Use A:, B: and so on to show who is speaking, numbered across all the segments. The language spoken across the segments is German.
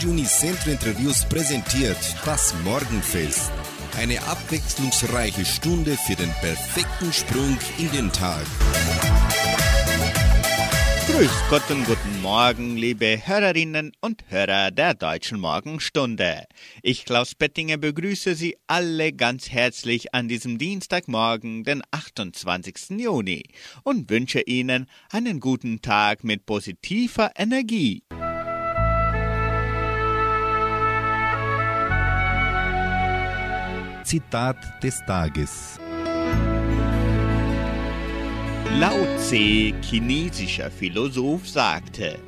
A: Radio Unicentro Interviews präsentiert das Morgenfest. Eine abwechslungsreiche Stunde für den perfekten Sprung in den Tag.
B: Grüß Gott und guten Morgen, liebe Hörerinnen und Hörer der Deutschen Morgenstunde. Ich, Klaus Bettinger, begrüße Sie alle ganz herzlich an diesem Dienstagmorgen, den 28. Juni, und wünsche Ihnen einen guten Tag mit positiver Energie.
A: Zitat des Tages.
B: Lao Tse, chinesischer Philosoph, sagte,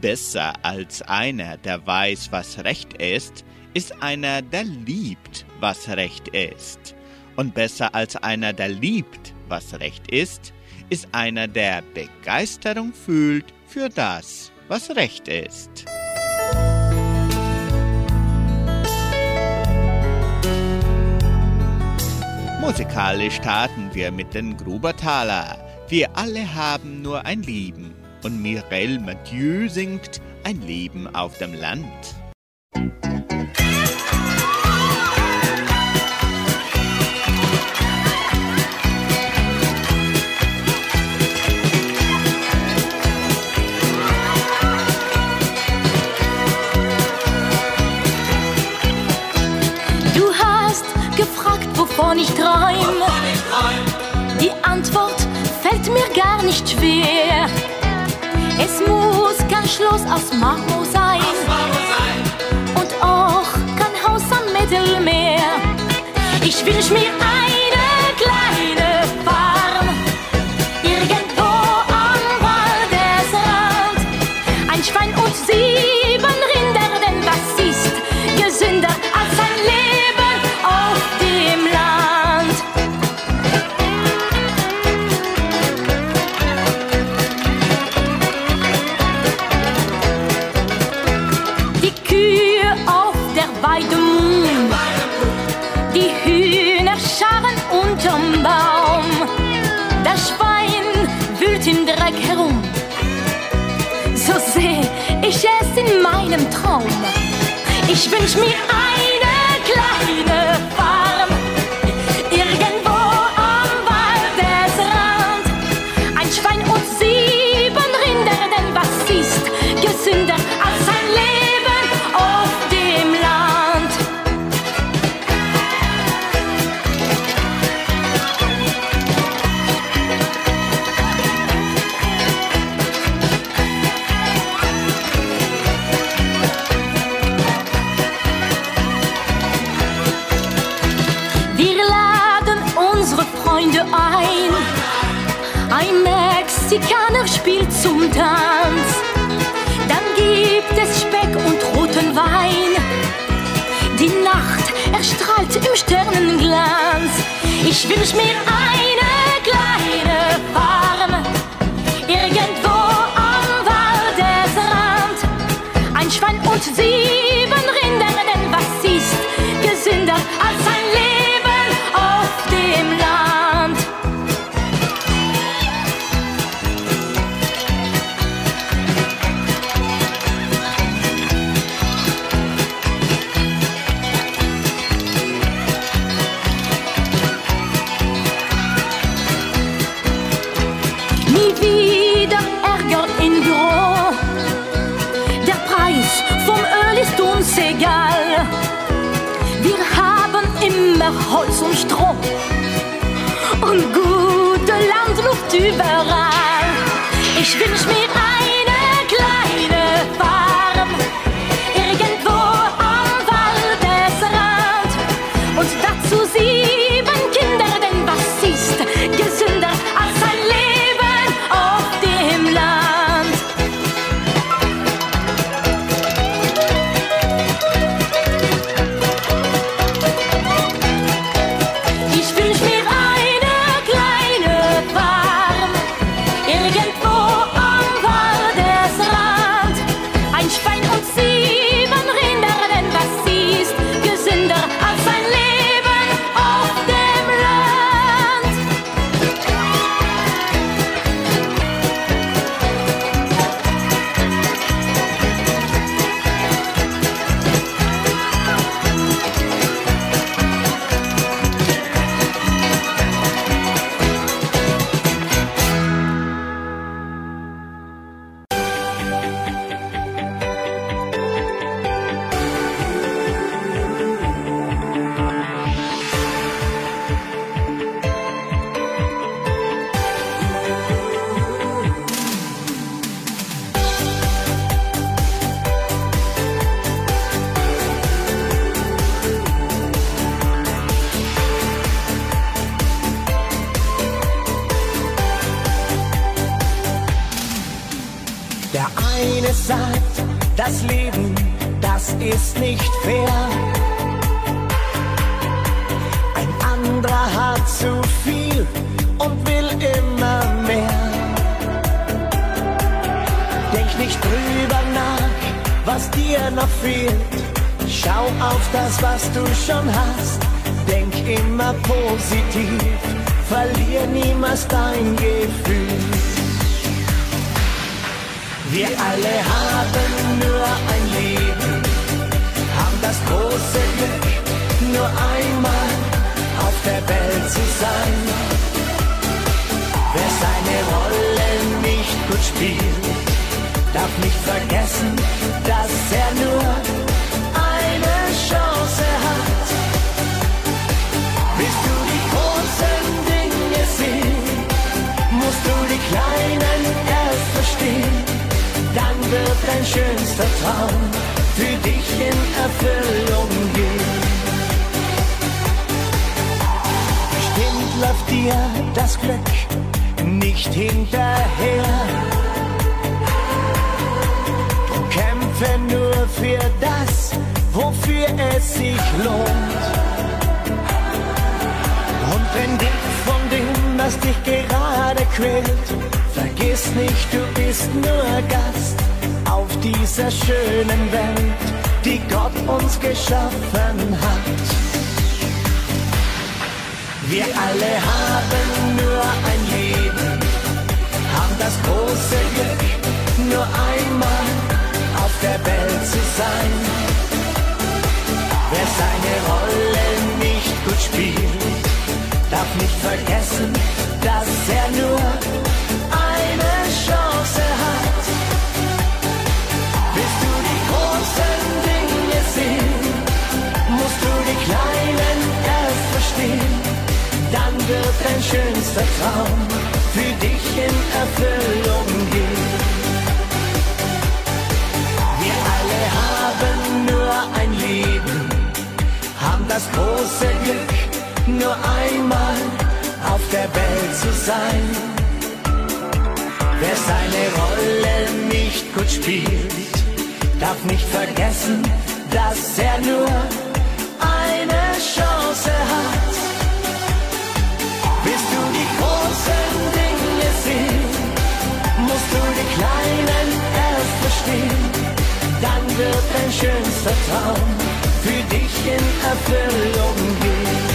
B: besser als einer, der weiß, was Recht ist, ist einer, der liebt, was Recht ist. Und besser als einer, der liebt, was Recht ist, ist einer, der Begeisterung fühlt für das, was Recht ist. Musikalisch starten wir mit den Grubertaler. Wir alle haben nur ein Leben und Mireille Mathieu singt ein Leben auf dem Land.
C: Wovon ich träum. Die Antwort fällt mir gar nicht schwer. Es muss kein Schloss aus Marmor sein. Und auch kein Haus am Mittelmeer. Ich wünsch mir eine Ich wünsch zum Tanz. Dann gibt es Speck und roten Wein. Die Nacht erstrahlt im Sternenglanz. Ich wünsch mir eine kleine Farm. Immer Holz und Stroh und gute Landluft überall. Ich wünsch mir
D: sagt, das Leben, das ist nicht fair. Ein anderer hat zu viel und will immer mehr. Denk nicht drüber nach, was dir noch fehlt. Schau auf das, was du schon hast. Denk immer positiv, verlier niemals dein Gefühl. Wir alle haben nur ein Leben, haben das große Glück, nur einmal auf der Welt zu sein. Wer seine Rolle nicht gut spielt, darf nicht vergessen, dass er nur wird dein schönster Traum für dich in Erfüllung gehen. Bestimmt läuft dir das Glück nicht hinterher. Drum kämpfe nur für das, wofür es sich lohnt. Und wenn dich von dem, was dich gerade quält, vergiss nicht, du bist nur Gast dieser schönen Welt, die Gott uns geschaffen hat. Wir alle haben nur ein Leben, haben das große schönster Traum für dich in Erfüllung gehen. Wir alle haben nur ein Leben, haben das große Glück, nur einmal auf der Welt zu sein. Wer seine Rolle nicht gut spielt, darf nicht vergessen, dass er nur eine Chance hat. Kleinen erst verstehen. Dann wird dein schönster Traum für dich in Erfüllung gehen.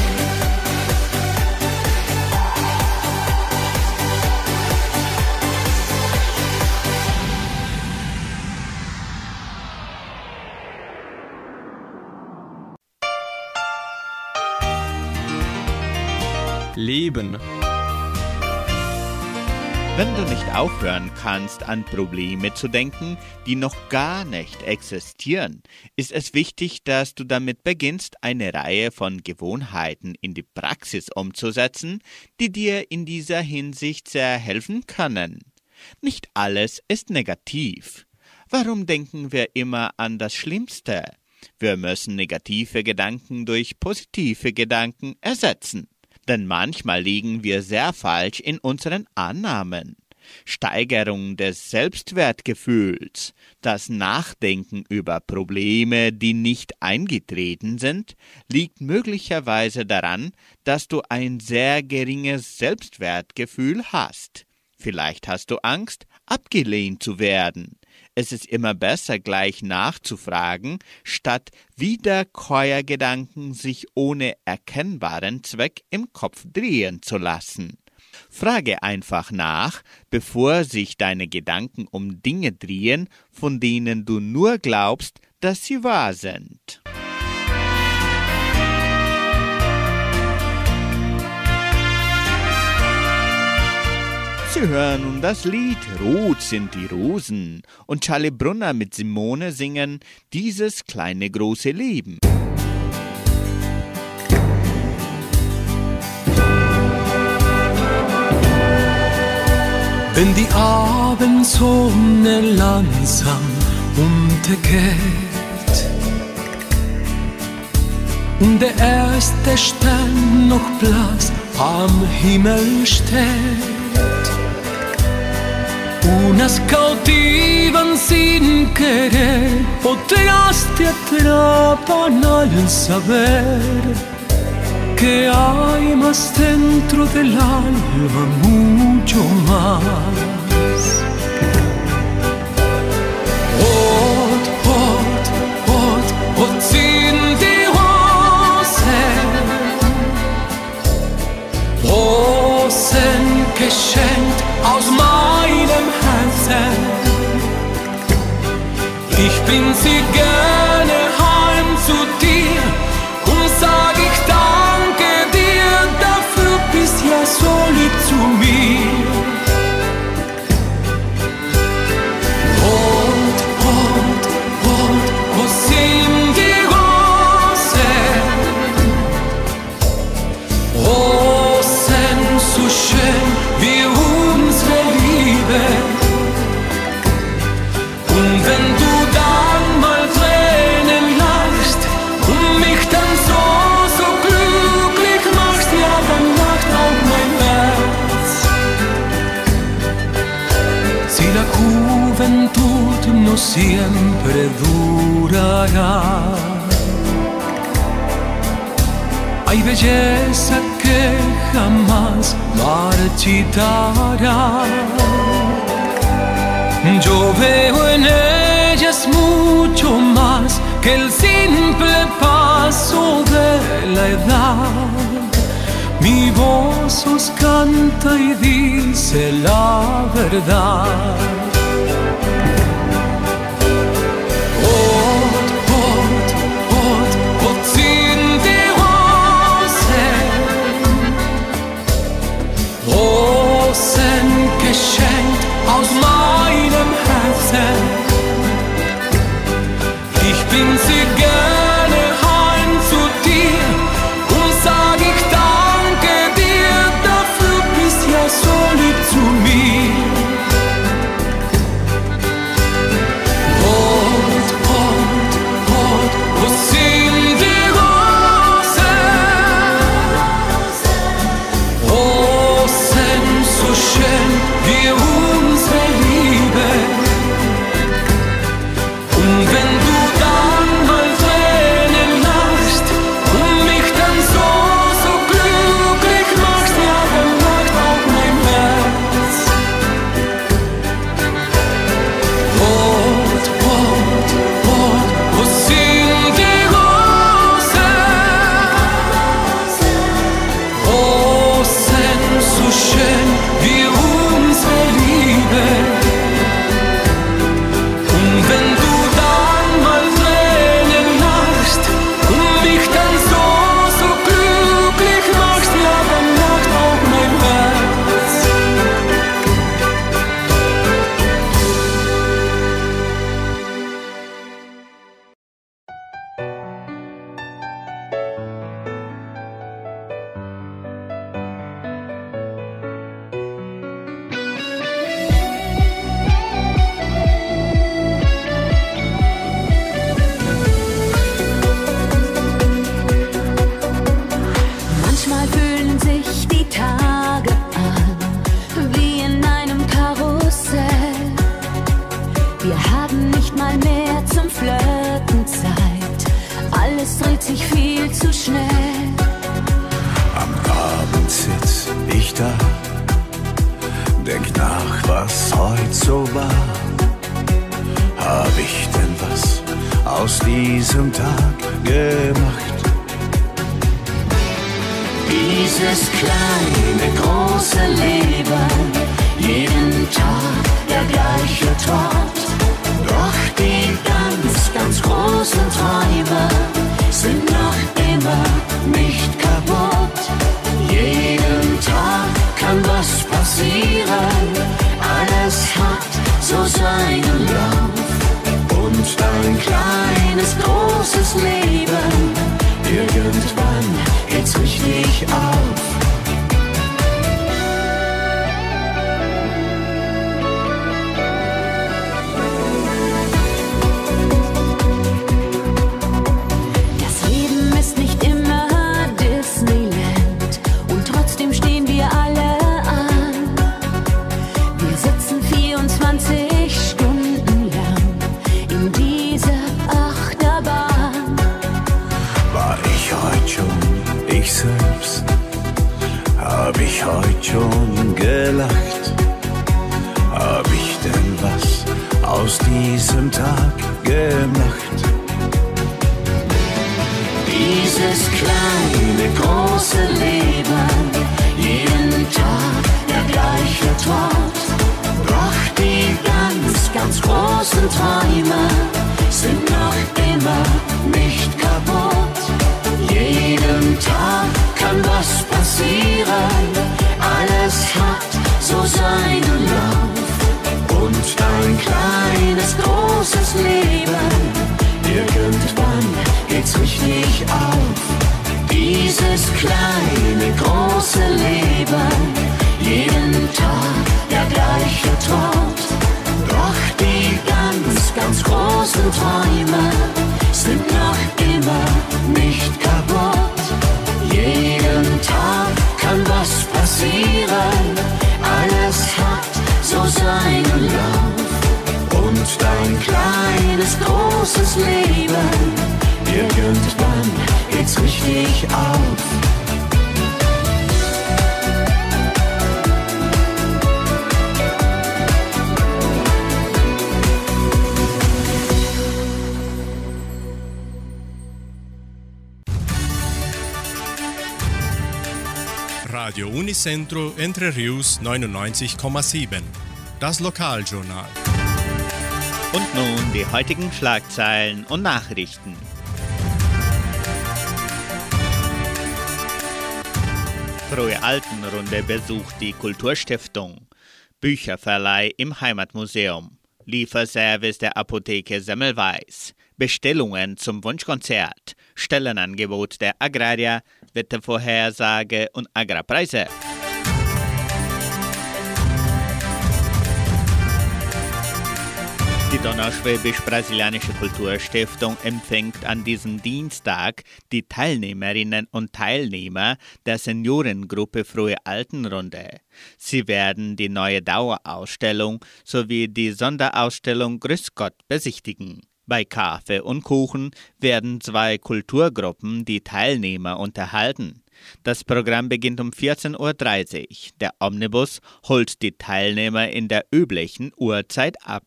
E: Leben.
B: Wenn du nicht aufhören kannst, an Probleme zu denken, die noch gar nicht existieren, ist es wichtig, dass du damit beginnst, eine Reihe von Gewohnheiten in die Praxis umzusetzen, die dir in dieser Hinsicht sehr helfen können. Nicht alles ist negativ. Warum denken wir immer an das Schlimmste? Wir müssen negative Gedanken durch positive Gedanken ersetzen denn manchmal liegen wir sehr falsch in unseren Annahmen. Steigerung des Selbstwertgefühls, das Nachdenken über Probleme, die nicht eingetreten sind, liegt möglicherweise daran, dass du ein sehr geringes Selbstwertgefühl hast. Vielleicht hast du Angst, abgelehnt zu werden. Es ist immer besser, gleich nachzufragen, statt Wiederkäuergedanken sich ohne erkennbaren Zweck im Kopf drehen zu lassen. Frage einfach nach, bevor sich deine Gedanken um Dinge drehen, von denen du nur glaubst, dass sie wahr sind. Sie hören nun das Lied Rot sind die Rosen und Charlie Brunner mit Simone singen Dieses kleine große Leben.
F: Wenn die Abendsonne langsam untergeht und der erste Stern noch blass am Himmel steht
G: Unas cautivan sin querer, otras te atrapan al saber que hay más dentro del alma, mucho más. Od, od, od, od sin Osen geschenkt aus meinem príncipe no siempre durará. Hay belleza que jamás marchitará. Yo veo en ellas mucho más que el simple paso de la edad. Mi voz os canta y dice la verdad.
H: kleines, großes Leben. Irgendwann geht's richtig auf.
E: Träume sind noch immer nicht kaputt. Jeden Tag kann was passieren, alles hat so seinen Lauf. Und dein kleines, großes Leben, irgendwann geht's richtig auf. Dieses kleine, große Leben, jeden Tag der gleiche Tod. Ganz großen Träume sind noch immer nicht kaputt. Jeden Tag kann was passieren, alles hat so seinen Lauf. Und dein kleines, großes Leben, irgendwann geht's richtig auf.
I: Unicentro Entre Rius 99,7. Das Lokaljournal.
B: Und nun die heutigen Schlagzeilen und Nachrichten. Frohe Altenrunde besucht die Kulturstiftung. Bücherverleih im Heimatmuseum. Lieferservice der Apotheke Semmelweis. Bestellungen zum Wunschkonzert. Stellenangebot der Agraria. Wettervorhersage und Agrarpreise. Die Donauschwäbisch-Brasilianische Kulturstiftung empfängt an diesem Dienstag die Teilnehmerinnen und Teilnehmer der Seniorengruppe Frohe Altenrunde. Sie werden die neue Dauerausstellung sowie die Sonderausstellung Grüß Gott besichtigen. Bei Kaffee und Kuchen werden zwei Kulturgruppen die Teilnehmer unterhalten. Das Programm beginnt um 14.30 Uhr. Der Omnibus holt die Teilnehmer in der üblichen Uhrzeit ab.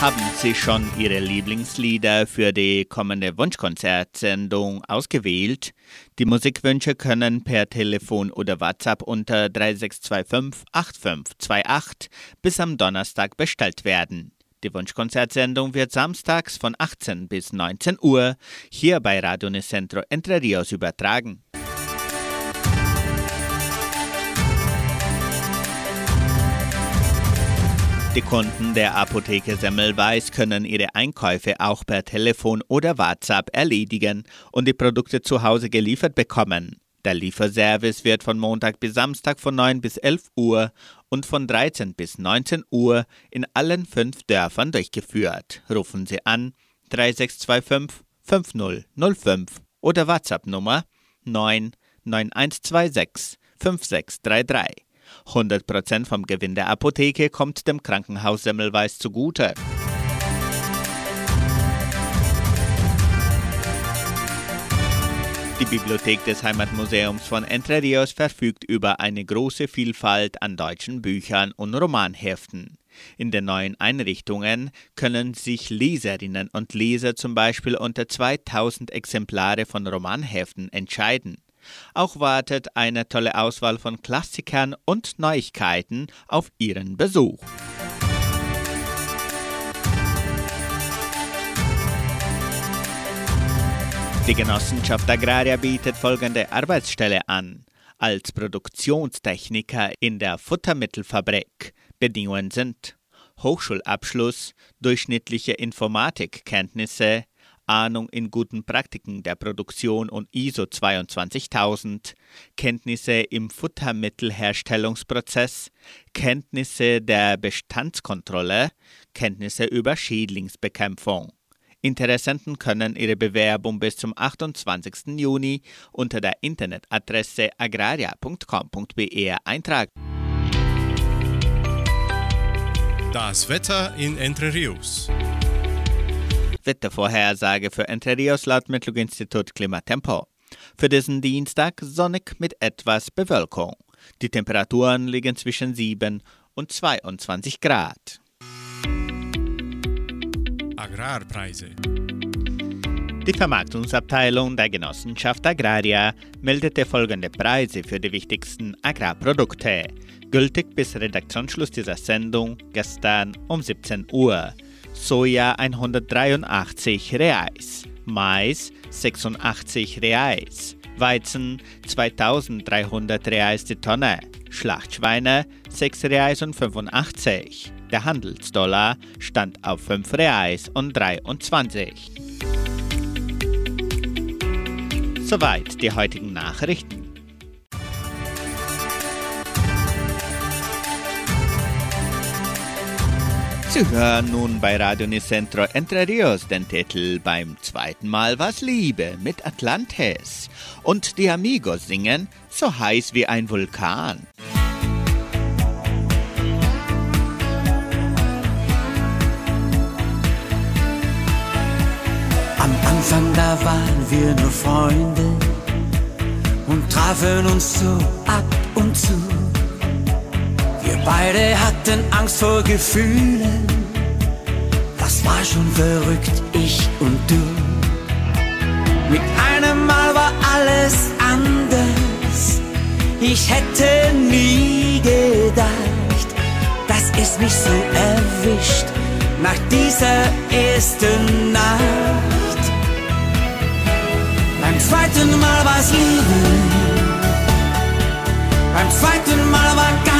B: Haben Sie schon Ihre Lieblingslieder für die kommende Wunschkonzertsendung ausgewählt? Die Musikwünsche können per Telefon oder WhatsApp unter 3625 8528 bis am Donnerstag bestellt werden. Die Wunschkonzertsendung wird samstags von 18 bis 19 Uhr hier bei Radio Nicentro Entre Rios übertragen. Die Kunden der Apotheke Semmelweis können ihre Einkäufe auch per Telefon oder WhatsApp erledigen und die Produkte zu Hause geliefert bekommen. Der Lieferservice wird von Montag bis Samstag von 9 bis 11 Uhr und von 13 bis 19 Uhr in allen fünf Dörfern durchgeführt. Rufen Sie an 3625 5005 oder WhatsApp Nummer 99126 5633. 100% vom Gewinn der Apotheke kommt dem Krankenhaus Semmelweis zugute. Die Bibliothek des Heimatmuseums von Entre Rios verfügt über eine große Vielfalt an deutschen Büchern und Romanheften. In den neuen Einrichtungen können sich Leserinnen und Leser zum Beispiel unter 2000 Exemplare von Romanheften entscheiden. Auch wartet eine tolle Auswahl von Klassikern und Neuigkeiten auf Ihren Besuch. Die Genossenschaft Agraria bietet folgende Arbeitsstelle an. Als Produktionstechniker in der Futtermittelfabrik. Bedingungen sind Hochschulabschluss, durchschnittliche Informatikkenntnisse, Ahnung in guten Praktiken der Produktion und ISO 22000, Kenntnisse im Futtermittelherstellungsprozess, Kenntnisse der Bestandskontrolle, Kenntnisse über Schädlingsbekämpfung. Interessenten können ihre Bewerbung bis zum 28. Juni unter der Internetadresse agraria.com.br eintragen.
I: Das Wetter in Entre Rios.
B: Wettervorhersage für Entre Rios laut Metlog-Institut Klimatempo. Für diesen Dienstag sonnig mit etwas Bewölkung. Die Temperaturen liegen zwischen 7 und 22 Grad.
I: Agrarpreise.
B: Die Vermarktungsabteilung der Genossenschaft Agraria meldete folgende Preise für die wichtigsten Agrarprodukte, gültig bis Redaktionsschluss dieser Sendung gestern um 17 Uhr. Soja 183 Reais, Mais 86 Reais, Weizen 2300 Reais die Tonne, Schlachtschweine 6 Reais und 85. Der Handelsdollar stand auf 5 Reais und 23. Soweit die heutigen Nachrichten. Sie hören nun bei Radio Nicentro Entre Rios den Titel beim zweiten Mal Was Liebe mit Atlantis und die Amigos singen So heiß wie ein Vulkan.
D: Am Anfang da waren wir nur Freunde und trafen uns so ab und zu. Beide hatten Angst vor Gefühlen, das war schon verrückt, ich und du. Mit einem Mal war alles anders, ich hätte nie gedacht, dass es mich so erwischt nach dieser ersten Nacht. Beim zweiten Mal war's Liebe, beim zweiten Mal war ganz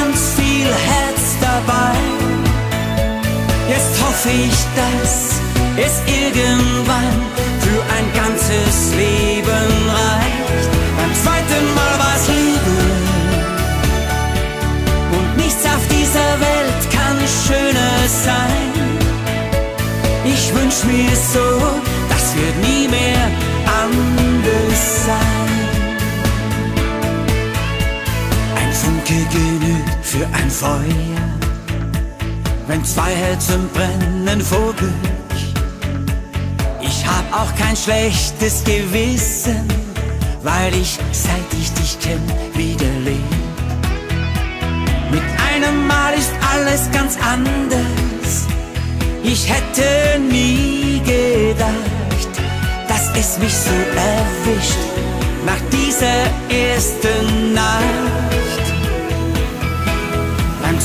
D: Herz dabei. Jetzt hoffe ich, dass es irgendwann für ein ganzes Leben reicht. Beim zweiten Mal war's Liebe und nichts auf dieser Welt kann schöner sein. Ich wünsch mir so, das wird nie mehr anders sein. Ein Funke für ein Feuer, wenn zwei Herzen brennen vor Glück. Ich hab auch kein schlechtes Gewissen, weil ich, seit ich dich kenn, wieder leb. Mit einem Mal ist alles ganz anders. Ich hätte nie gedacht, dass es mich so erwischt nach dieser ersten Nacht.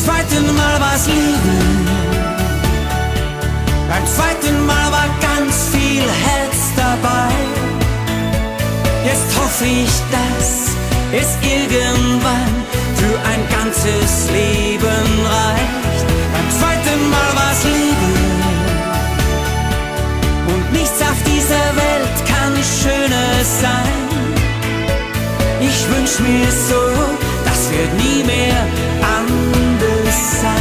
D: Zweiten Mal war's Liebe, beim zweiten Mal war ganz viel Herz dabei. Jetzt hoffe ich, dass es irgendwann für ein ganzes Leben reicht. Beim zweiten Mal war's Liebe und nichts auf dieser Welt kann schöner sein. Ich wünsch mir so, das wird nie mehr anders sein.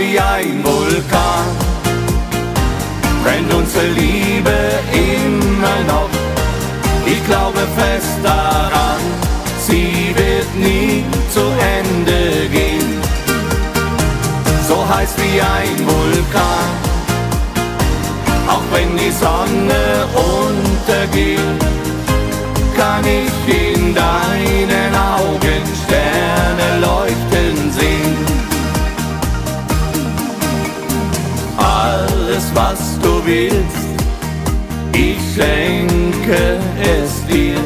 J: Wie ein Vulkan. Brennt unsere Liebe immer noch. Ich glaube fest daran,
K: sie wird nie zu Ende gehen. So heiß wie ein Vulkan, auch wenn die Sonne untergeht, kann ich in deinen Augen Sterne Was du willst, ich schenke es dir.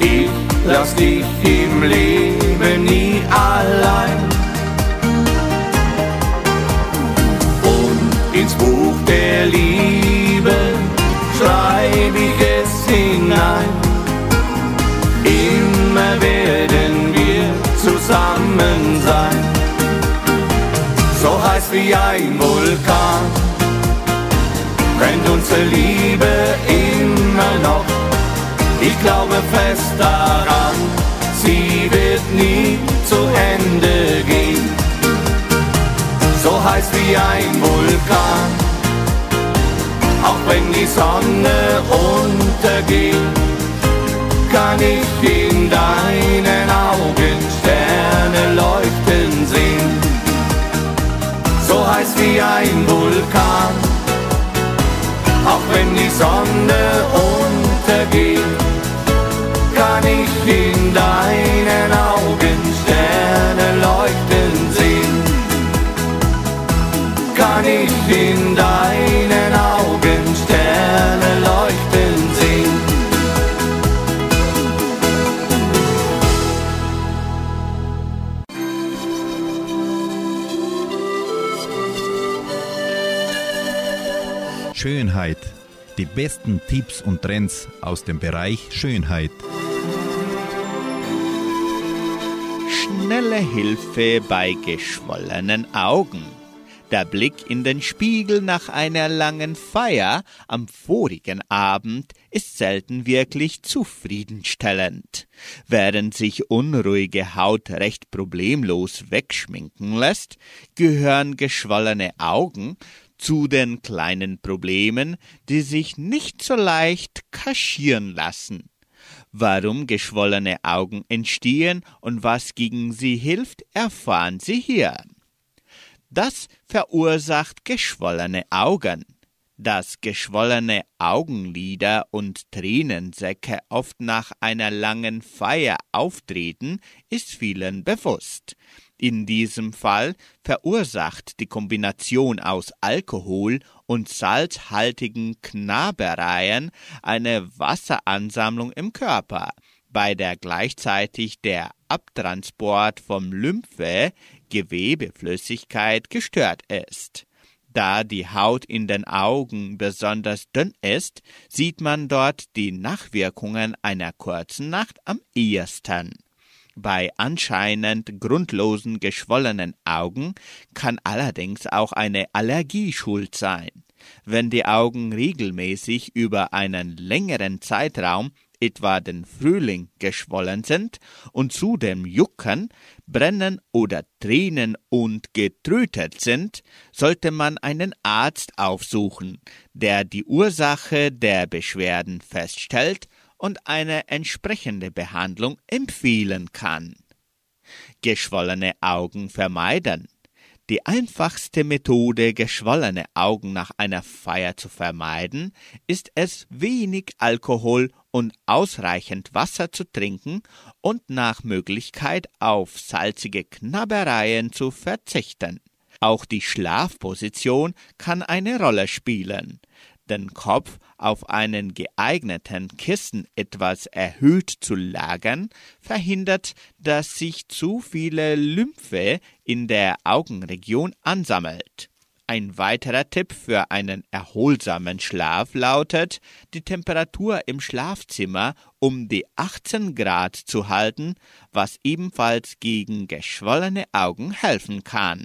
K: Ich lass dich im Leben nie allein. Und ins Buch der Liebe schreib ich es hinein. Immer werden wir zusammen sein. Wie ein Vulkan brennt unsere Liebe immer noch. Ich glaube fest daran, sie wird nie zu Ende gehen. So heiß wie ein Vulkan, auch wenn die Sonne untergeht, kann ich in deinen Augen Sterne leuchten sehen. Wie ein Vulkan. Auch wenn die Sonne untergeht, kann ich in deinen Augen
L: Die besten Tipps und Trends aus dem Bereich Schönheit.
B: Schnelle Hilfe bei geschwollenen Augen. Der Blick in den Spiegel nach einer langen Feier am vorigen Abend ist selten wirklich zufriedenstellend. Während sich unruhige Haut recht problemlos wegschminken lässt, gehören geschwollene Augen zu den kleinen Problemen, die sich nicht so leicht kaschieren lassen. Warum geschwollene Augen entstehen und was gegen sie hilft, erfahren Sie hier. Das verursacht geschwollene Augen. Dass geschwollene Augenlider und Tränensäcke oft nach einer langen Feier auftreten, ist vielen bewusst. In diesem Fall verursacht die Kombination aus Alkohol und salzhaltigen Knabereien eine Wasseransammlung im Körper, bei der gleichzeitig der Abtransport vom Lymphe Gewebeflüssigkeit gestört ist. Da die Haut in den Augen besonders dünn ist, sieht man dort die Nachwirkungen einer kurzen Nacht am ehesten. Bei anscheinend grundlosen geschwollenen Augen kann allerdings auch eine Allergie schuld sein. Wenn die Augen regelmäßig über einen längeren Zeitraum, etwa den Frühling, geschwollen sind und zudem jucken, brennen oder tränen und getrötet sind, sollte man einen Arzt aufsuchen, der die Ursache der Beschwerden feststellt und eine entsprechende Behandlung empfehlen kann. Geschwollene Augen vermeiden. Die einfachste Methode, geschwollene Augen nach einer Feier zu vermeiden, ist es, wenig Alkohol und ausreichend Wasser zu trinken und nach Möglichkeit auf salzige Knabbereien zu verzichten. Auch die Schlafposition kann eine Rolle spielen. Den Kopf auf einen geeigneten Kissen etwas erhöht zu lagern, verhindert, dass sich zu viele Lymphe in der Augenregion ansammelt. Ein weiterer Tipp für einen erholsamen Schlaf lautet, die Temperatur im Schlafzimmer um die 18 Grad zu halten, was ebenfalls gegen geschwollene Augen helfen kann.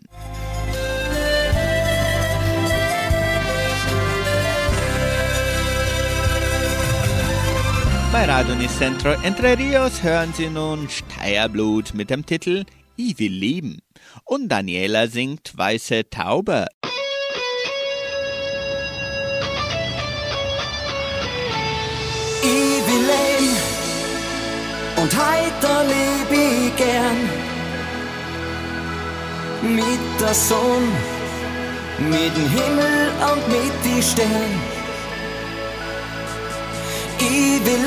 B: Bei Radio Nicentro Entre Rios hören Sie nun Steierblut mit dem Titel Ich will leben. Und Daniela singt Weiße Taube.
D: Ich will leben und heiter leb ich gern. Mit der Sonne, mit dem Himmel und mit die Sternen leben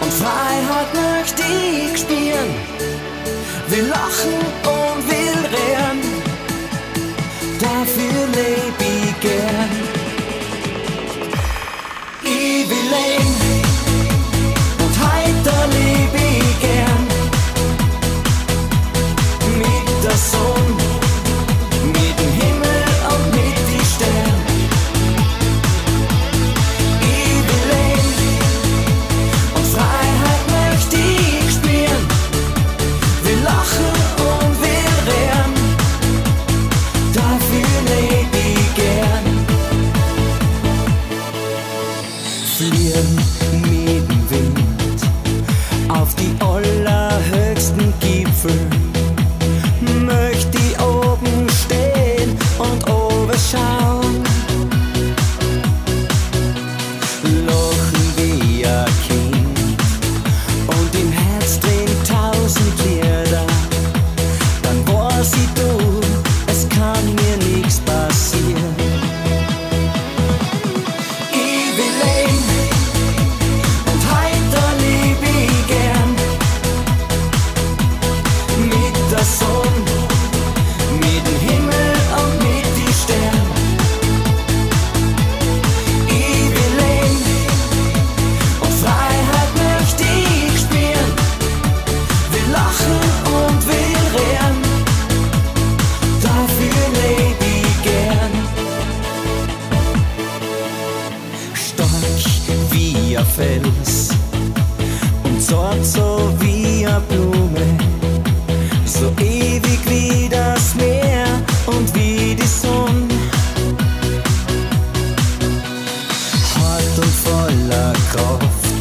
D: und Freiheit möchte ich spüren. Will lachen und
M: off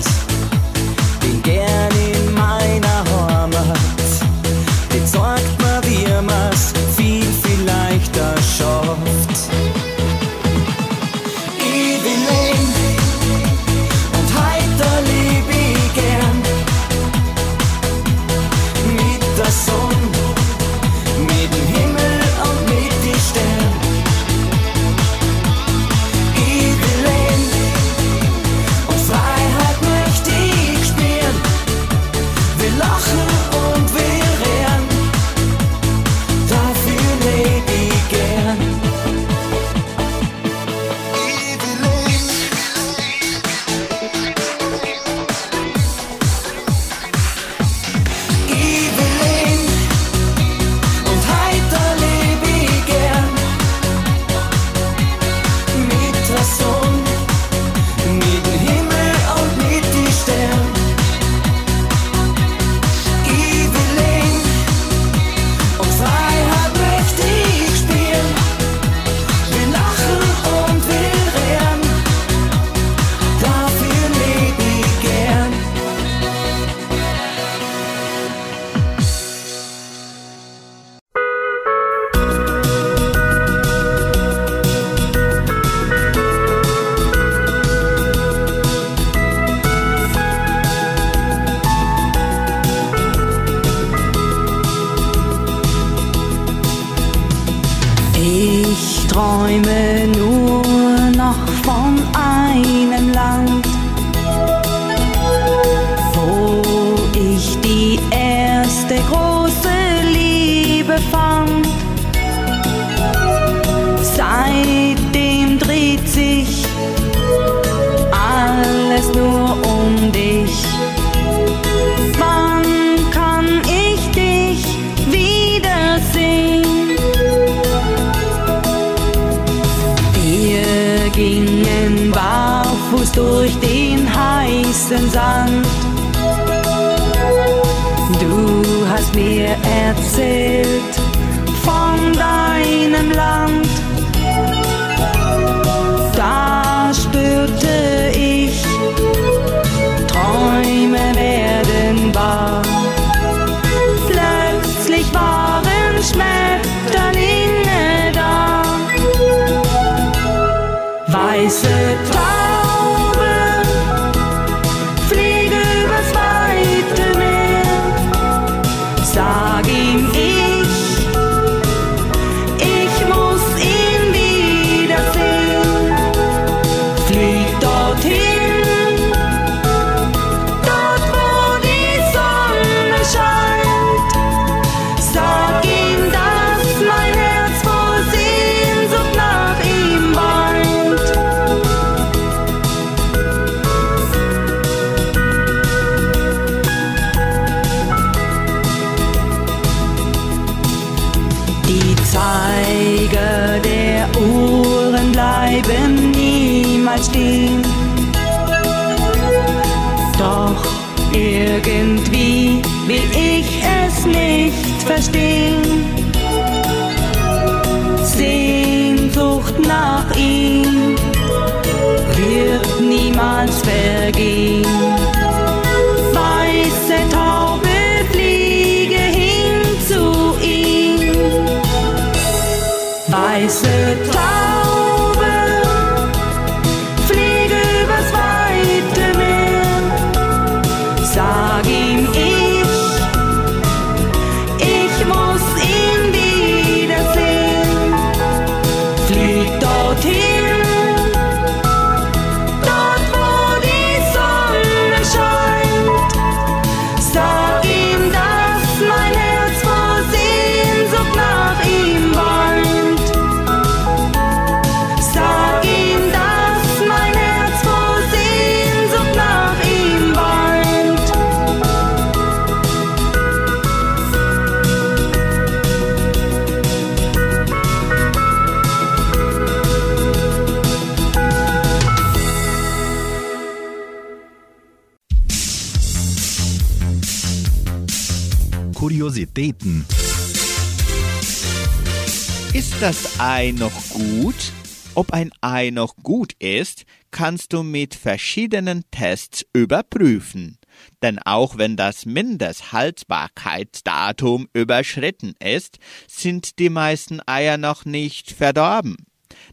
M: niemals vergehen. Weiße Taube fliege hin zu ihm. Weiße Taube
A: Kuriositäten.
B: Ist das Ei noch gut? Ob ein Ei noch gut ist, kannst du mit verschiedenen Tests überprüfen. Denn auch wenn das Mindesthaltbarkeitsdatum überschritten ist, sind die meisten Eier noch nicht verdorben.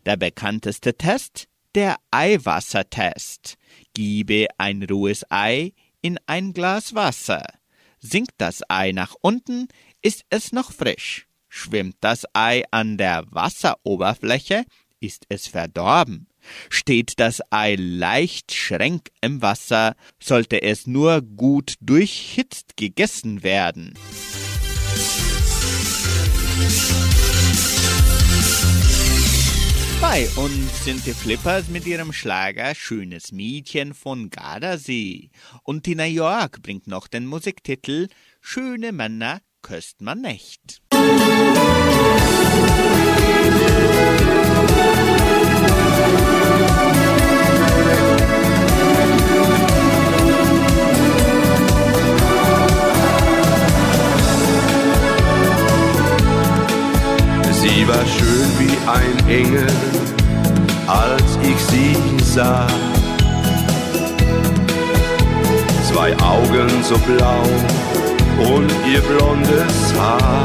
B: Der bekannteste Test? Der Eiwassertest. Gebe ein rohes Ei in ein Glas Wasser. Sinkt das Ei nach unten, ist es noch frisch. Schwimmt das Ei an der Wasseroberfläche, ist es verdorben. Steht das Ei leicht schrenk im Wasser, sollte es nur gut durchhitzt gegessen werden. Bei uns sind die Flippers mit ihrem Schlager Schönes Mädchen von Gardasee. Und Tina York bringt noch den Musiktitel Schöne Männer köst man nicht.
E: Sie war schön wie ein Engel, als ich sie sah. Zwei Augen so blau und ihr blondes Haar.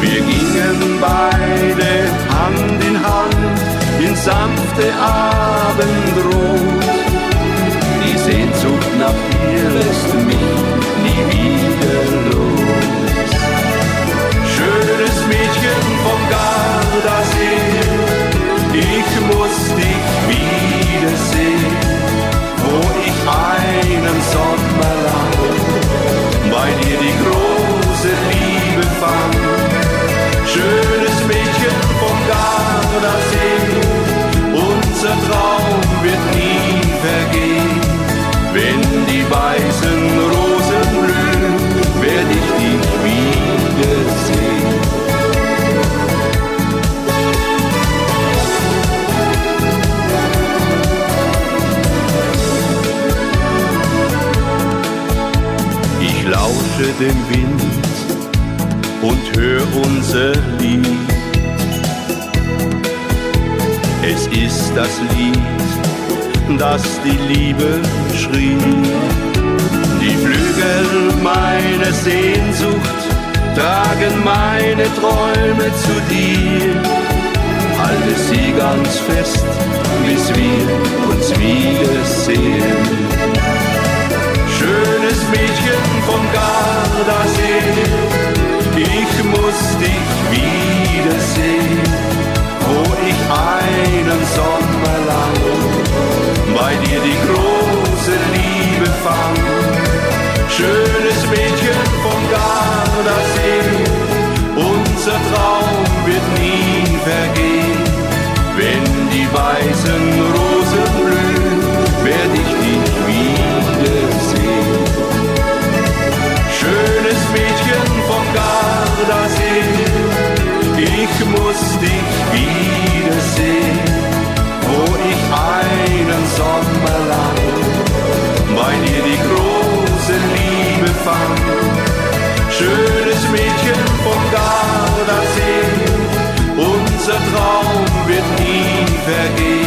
E: Wir gingen beide Hand in Hand in sanfte Abendrot. Die Sehnsucht nach dir lässt mich nie wieder los. Schönes Mädchen vom Gardasee.
N: Ich muss dich wiedersehen, wo ich einen Sommer lang bei dir die große Liebe fand. Schönes Mädchen vom Gardasee, unser Traum wird nie
E: dem Wind und hör unser Lied. Es ist das Lied, das die Liebe schrie. Die Flügel meiner Sehnsucht tragen meine Träume zu dir. Halte sie ganz fest, bis wir uns wiedersehen. Mädchen von Gardasee, ich muss dich wiedersehen, wo ich einen Sommer lang bei dir die große Liebe fand Schönes Mädchen vom Gardasee, unser Traum wird nie vergehen. Wenn die weißen ich muss dich wiedersehen, wo ich einen Sommer lang bei dir die große Liebe fand. Schönes Mädchen vom Gardasee, unser Traum wird nie vergehen.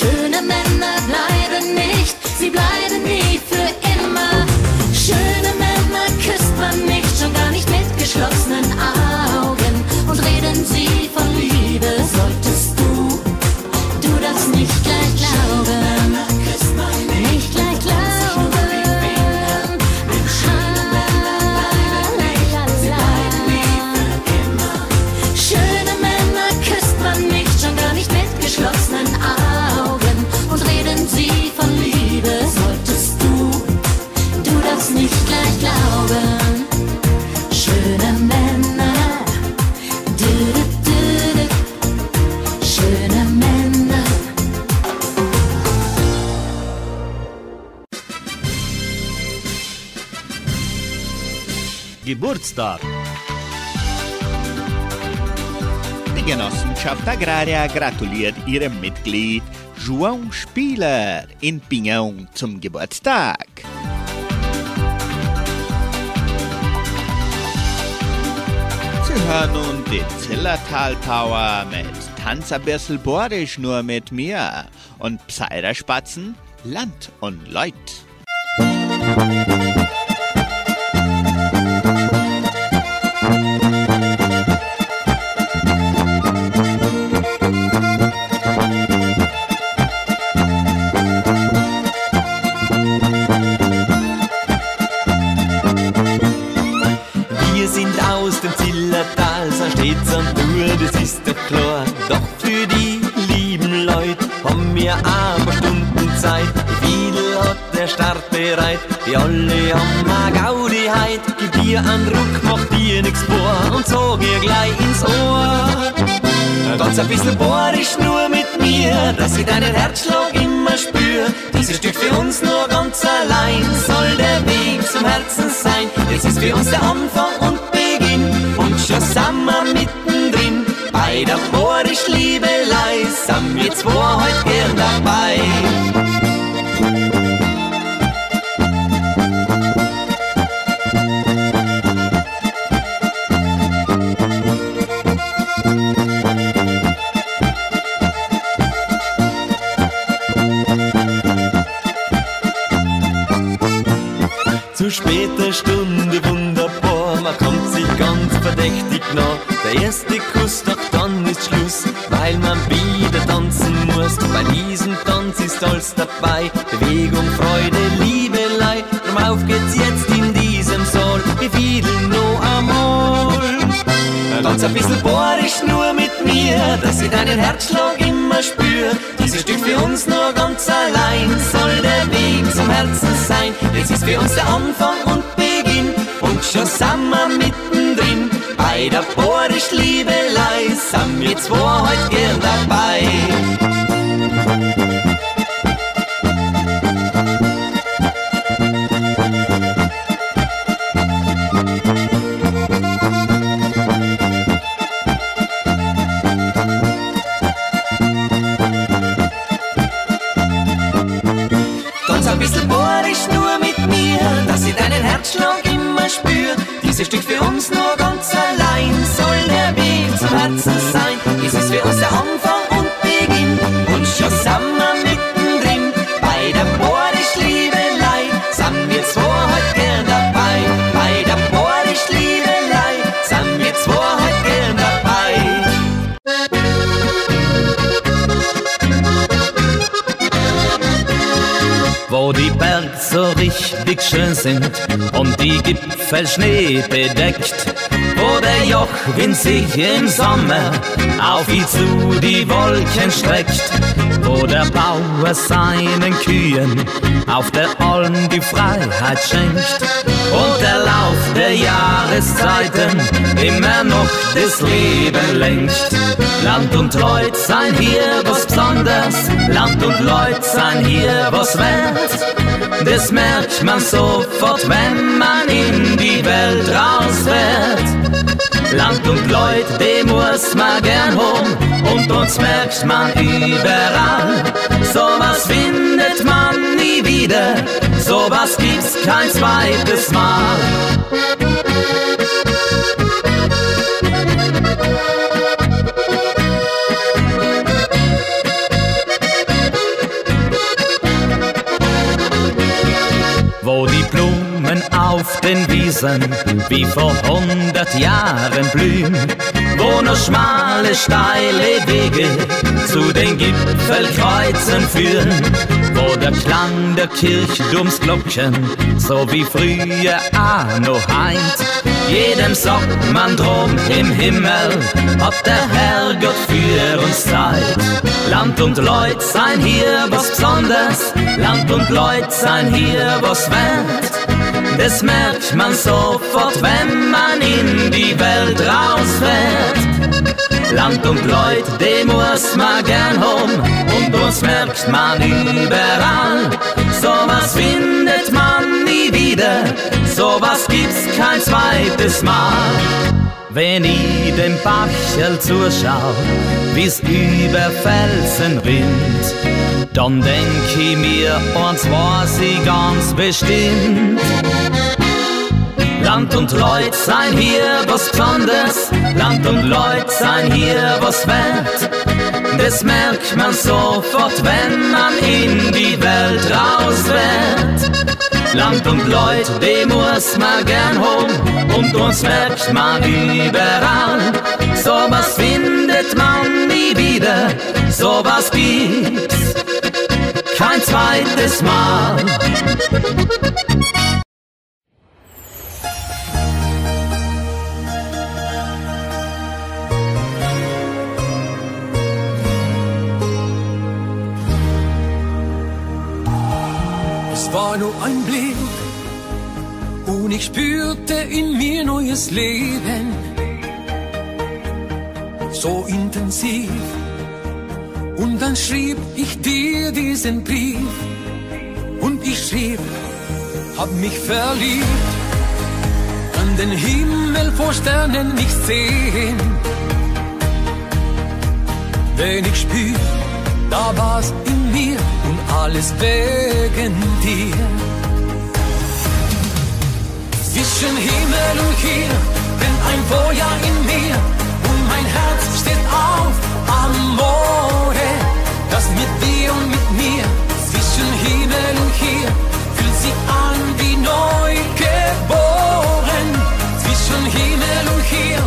E: Schöne Männer bleiben nicht,
O: sie
B: bleiben. Genossenschaft Agraria gratuliert ihrem Mitglied João Spieler in Pinhão zum Geburtstag. Sie hören nun den Zillertal Power mit Tanz ein bisschen borisch nur mit mir und Pseiderspatzen Land und Leut.
F: Dir einen Ruck, mach dir nix vor und so geh gleich ins Ohr. Ganz ein bisschen bohrisch nur mit mir, dass ich deinen Herzschlag immer spür. Dieses Stück für uns nur ganz allein soll der Weg zum Herzen sein. Jetzt ist für uns der Anfang und Beginn und schon sind wir mittendrin. Bei der bohrisch Liebelei sind wir zwei heute gern dabei. Zu später Stunde wunderbar, man kommt sich ganz verdächtig nah. Der erste Kuss, doch dann ist Schluss, weil man wieder tanzen muss. Bei diesem Tanz ist alles dabei, Bewegung, Freude, Liebelei. Drum auf geht's jetzt in diesem Saal, wir fiedeln noch einmal. Tanz ein bisschen bohrisch nur mit mir, dass ich deinen Herzschlag immer spür. Dieses Stück für uns nur ganz allein Herzen sein. Jetzt ist für uns der Anfang und Beginn und schon sind wir mittendrin. Bei der bohrisch Liebelei sind wir zwei heute gern dabei. Sind
O: und die Gipfel Schnee bedeckt, wo der Jochwind sich im Sommer auf ihn zu die Wolken streckt, wo der Bauer seinen Kühen auf der Alm die Freiheit schenkt und der Lauf der Jahreszeiten immer noch das Leben lenkt. Land und Leut sein hier was Besonderes, Land und Leut sein hier was wert. Das merkt man sofort, wenn man in die Welt rausfährt. Land und Leut, dem muss man gern hom und uns merkt man überall. Sowas findet man nie wieder, sowas gibt's kein zweites Mal. Wiesen wie vor hundert Jahren blühen, wo nur schmale, steile Wege zu den Gipfelkreuzen führen, wo der Klang der Kirchturmsglocken so wie früher noch heint. Jedem sagt man drum im Himmel, hat der Herrgott für uns Zeit. Land und Leut sein hier was Besonderes, Land und Leut sein hier was wert. Das merkt man sofort, wenn man in die Welt rausfährt. Land und Leut, dem muss man gern hom und uns merkt man überall. Sowas findet man nie wieder, sowas gibt's kein zweites Mal. Wenn ich dem Bachel zuschau, wie's über Felsen rinnt, dann denk ich mir, eins weiß ich ganz bestimmt. Land und Leut sein hier was Besonderes, Land und Leut sein hier was wert. Das merkt man sofort, wenn man in die Welt rausfährt. Land und Leut, die muss man gern holen und uns merkt man überall. Sowas findet man nie wieder, sowas gibt's kein zweites Mal.
G: War nur ein Blick und ich spürte in mir neues Leben. So intensiv. Und dann schrieb ich dir diesen Brief. Und ich schrieb, hab mich verliebt. Kann den Himmel vor Sternen nicht sehen. Wenn ich spür, da war's in mir und alles wegen dir. Zwischen Himmel und hier brennt ein Feuer in mir und mein Herz steht auf Amore. Das mit dir und mit mir zwischen Himmel und hier fühlt sich an wie neu geboren. Zwischen Himmel und hier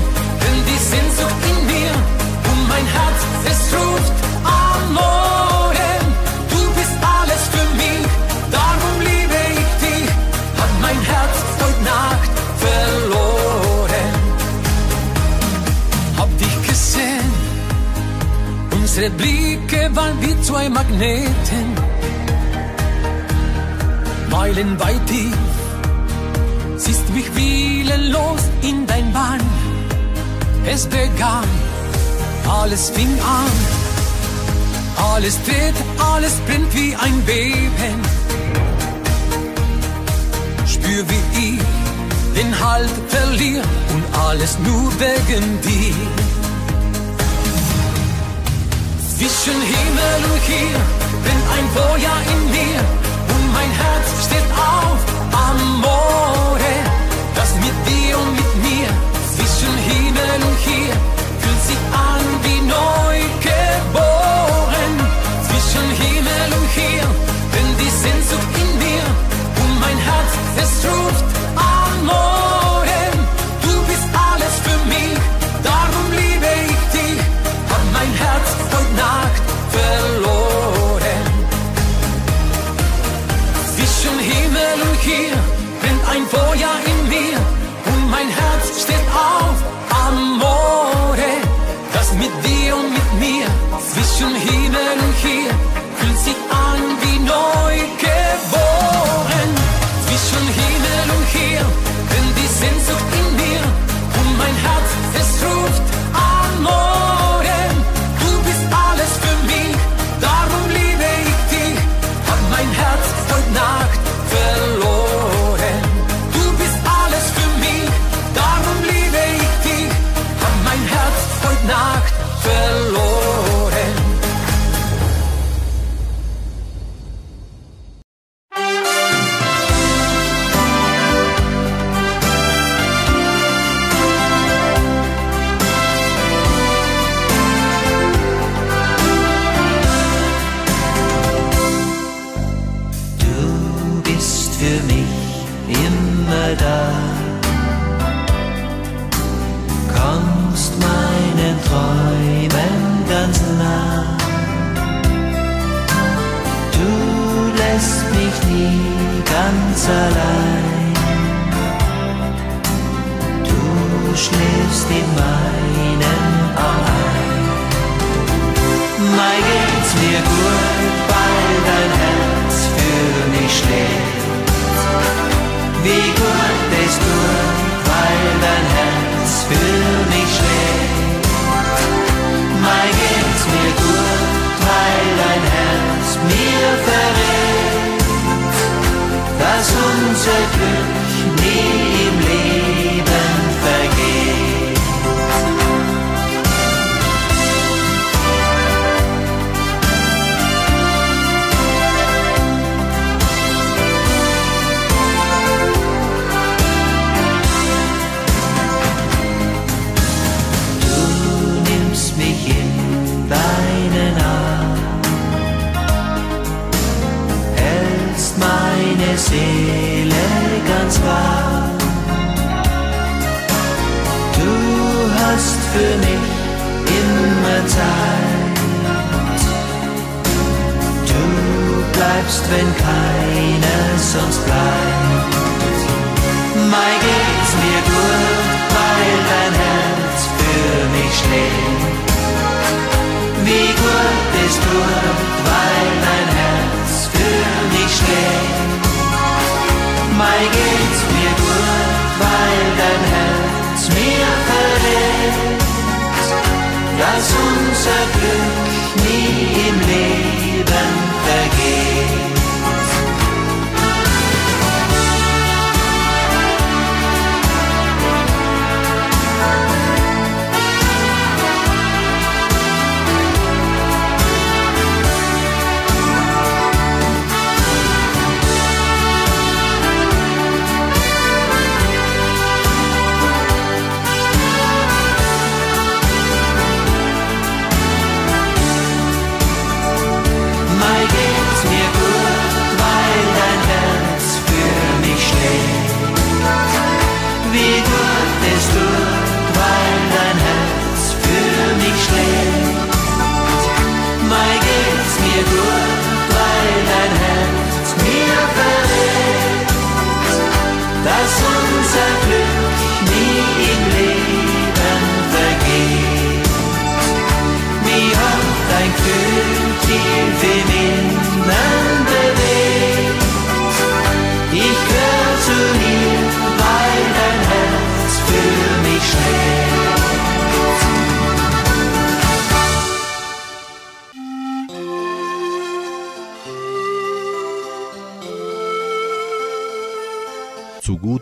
G: unsere Blicke waren wie zwei Magneten. Meilenweit tief, siehst mich wielenlos in dein Bann. Es begann, alles fing an. Alles dreht, alles brennt wie ein Beben. Spür wie ich den Halt verliere und alles nur wegen dir. Zwischen Himmel und hier brennt ein Feuer in mir und mein Herz steht auf Amore. Das mit dir und mit mir zwischen Himmel und hier fühlt sich an wie neu geboren. Zwischen Himmel und hier Und hier brennt ein Feuer in mir und mein Herz steht auf Amore. Das mit dir und mit mir zwischen Himmel und hier fühlt sich an wie neu
P: forsaken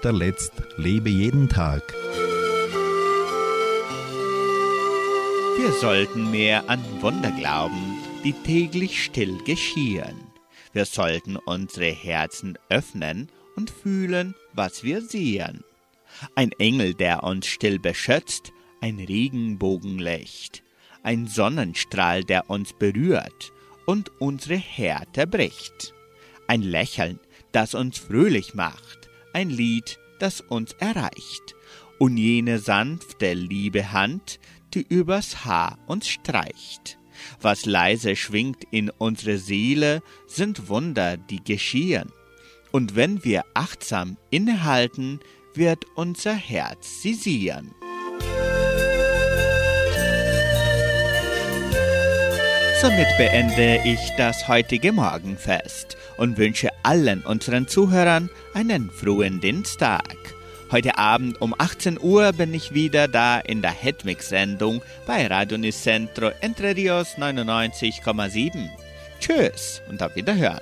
P: guter Letzt lebe jeden Tag.
B: Wir sollten mehr an Wunder glauben, die täglich still geschehen. Wir sollten unsere Herzen öffnen und fühlen, was wir sehen. Ein Engel, der uns still beschützt, ein Regenbogenlicht, ein Sonnenstrahl, der uns berührt und unsere Härte bricht. Ein Lächeln, das uns fröhlich macht, ein Lied, das uns erreicht, und jene sanfte, liebe Hand, die übers Haar uns streicht. Was leise schwingt in unsere Seele, sind Wunder, die geschehen. Und wenn wir achtsam innehalten, wird unser Herz sie sehen. Somit beende ich das heutige Morgenfest und wünsche allen unseren Zuhörern einen frohen Dienstag. Heute Abend um 18 Uhr bin ich wieder da in der Hedwig-Sendung bei Radio Nicentro Entre Rios 99,7. Tschüss und auf Wiederhören.